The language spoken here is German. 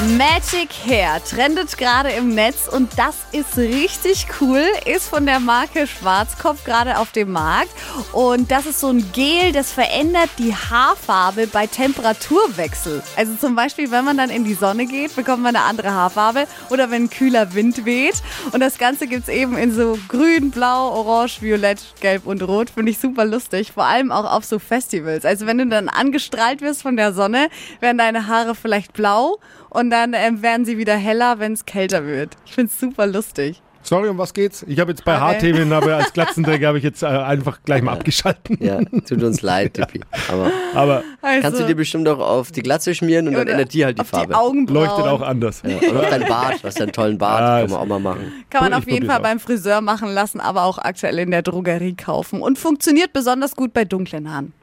Magic Hair trendet gerade im Netz und das ist richtig cool. Ist von der Marke Schwarzkopf gerade auf dem Markt. Und das ist so ein Gel, das verändert die Haarfarbe bei Temperaturwechsel. Also zum Beispiel, wenn man dann in die Sonne geht, bekommt man eine andere Haarfarbe oder wenn kühler Wind weht. Und das Ganze gibt es eben in so grün, blau, orange, violett, gelb und rot. Finde ich super lustig. Vor allem auch auf so Festivals. Also wenn du dann angestrahlt wirst von der Sonne, werden deine Haare vielleicht blau und dann ähm, werden sie wieder heller, wenn es kälter wird. Ich finde es super lustig. Sorry, um was geht's? Ich habe jetzt bei Okay. Haarthemen, aber als Glatzenträger habe ich jetzt äh, einfach gleich mal abgeschalten. Ja, tut uns leid, Tippi. Aber Aber Also, kannst du dir bestimmt auch auf die Glatze schmieren und dann ändert die halt die auf Farbe. Die Augenbrauen. leuchtet auch anders. ja, oder auf dein Bart, du hast ja einen tollen Bart, Ah, kann man auch mal machen. Kann man auf jeden Fall auch. beim Friseur machen lassen, aber auch aktuell in der Drogerie kaufen. Und funktioniert besonders gut bei dunklen Haaren.